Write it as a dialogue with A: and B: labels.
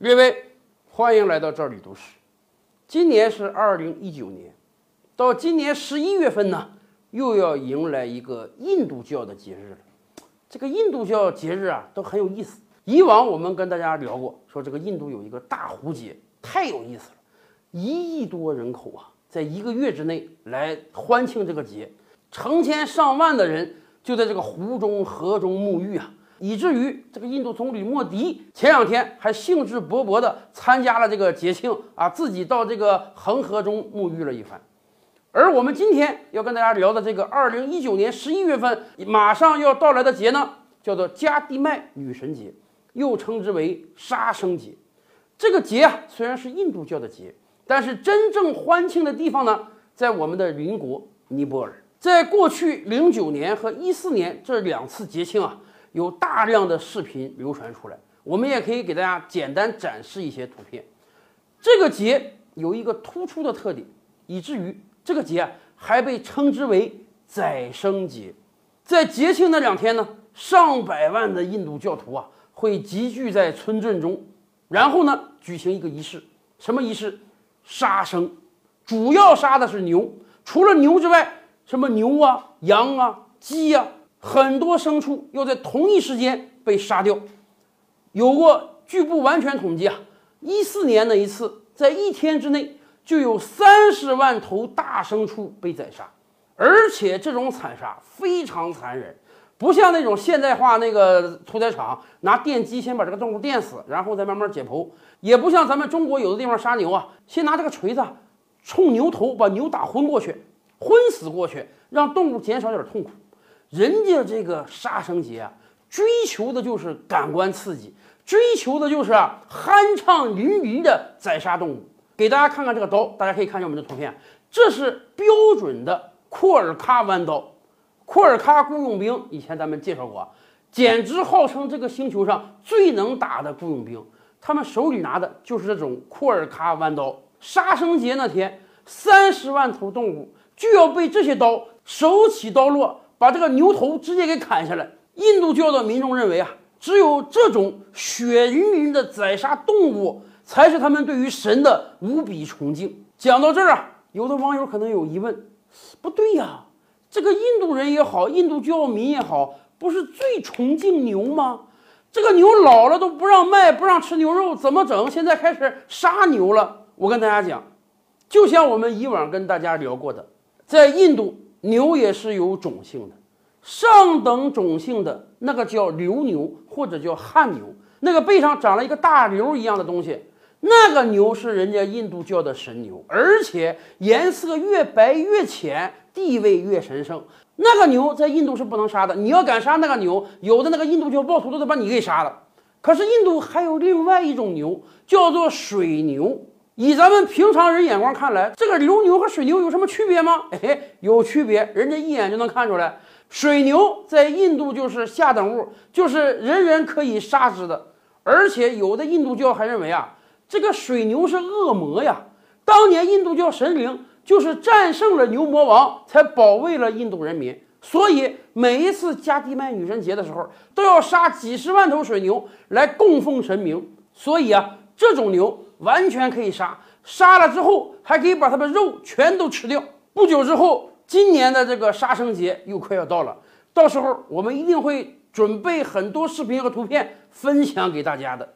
A: 列位，欢迎来到这里读史。今年是二零一九年，到今年十一月份呢，又要迎来一个印度教的节日了。这个印度教节日啊，都很有意思。以往我们跟大家聊过，说这个印度有一个大壶节，太有意思了，一亿多人口啊，在一个月之内来欢庆这个节，成千上万的人就在这个湖中、河中沐浴啊。以至于这个印度总理莫迪前两天还兴致勃勃地参加了这个节庆啊，自己到这个恒河中沐浴了一番。而我们今天要跟大家聊的这个二零一九年十一月份马上要到来的节呢，叫做加蒂麦女神节，又称之为杀生节。这个节啊，虽然是印度教的节，但是真正欢庆的地方呢，在我们的邻国尼泊尔。在过去零九年和一四年这两次节庆啊。有大量的视频流传出来，我们也可以给大家简单展示一些图片。这个节有一个突出的特点，以至于这个节还被称之为宰生节。在节庆那两天呢，上百万的印度教徒啊会集聚在村镇中，然后呢举行一个仪式，什么仪式？杀生，主要杀的是牛。除了牛之外，什么牛啊、羊啊、鸡呀。很多牲畜要在同一时间被杀掉，有过据不完全统计啊，一四年那一次，在一天之内就有三十万头大牲畜被宰杀，而且这种惨杀非常残忍，不像那种现代化那个屠宰场拿电击先把这个动物电死，然后再慢慢解剖，也不像咱们中国有的地方杀牛啊，先拿这个锤子冲牛头把牛打昏过去，昏死过去，让动物减少点痛苦。人家这个杀生节啊，追求的就是感官刺激，追求的就是酣畅淋漓的宰杀动物。给大家看看这个刀，大家可以看见我们的图片，这是标准的库尔喀弯刀。库尔喀雇佣兵以前咱们介绍过，简直号称这个星球上最能打的雇佣兵。他们手里拿的就是这种库尔喀弯刀。杀生节那天，三十万头动物就要被这些刀手起刀落。把这个牛头直接给砍下来。印度教的民众认为啊，只有这种血淋淋的宰杀动物，才是他们对于神的无比崇敬。讲到这儿啊，有的网友可能有疑问：不对呀，这个印度人也好，印度教民也好，不是最崇敬牛吗？这个牛老了都不让卖，不让吃牛肉，怎么整？现在开始杀牛了。我跟大家讲，就像我们以往跟大家聊过的，在印度。牛也是有种姓的，上等种姓的那个叫流牛或者叫汗牛，那个背上长了一个大瘤一样的东西，那个牛是人家印度教的神牛，而且颜色越白越浅，地位越神圣。那个牛在印度是不能杀的，你要敢杀那个牛，有的那个印度教暴徒都得把你给杀了。可是印度还有另外一种牛，叫做水牛。以咱们平常人眼光看来，这个流牛和水牛有什么区别吗？哎，有区别，人家一眼就能看出来。水牛在印度就是下等物，就是人人可以杀之的。而且有的印度教还认为啊，这个水牛是恶魔呀。当年印度教神灵就是战胜了牛魔王，才保卫了印度人民。所以每一次加蒂麦女神节的时候，都要杀几十万头水牛来供奉神明。所以啊，这种牛。完全可以杀，杀了之后还可以把它的肉全都吃掉。不久之后，今年的这个杀生节又快要到了，到时候我们一定会准备很多视频和图片分享给大家的。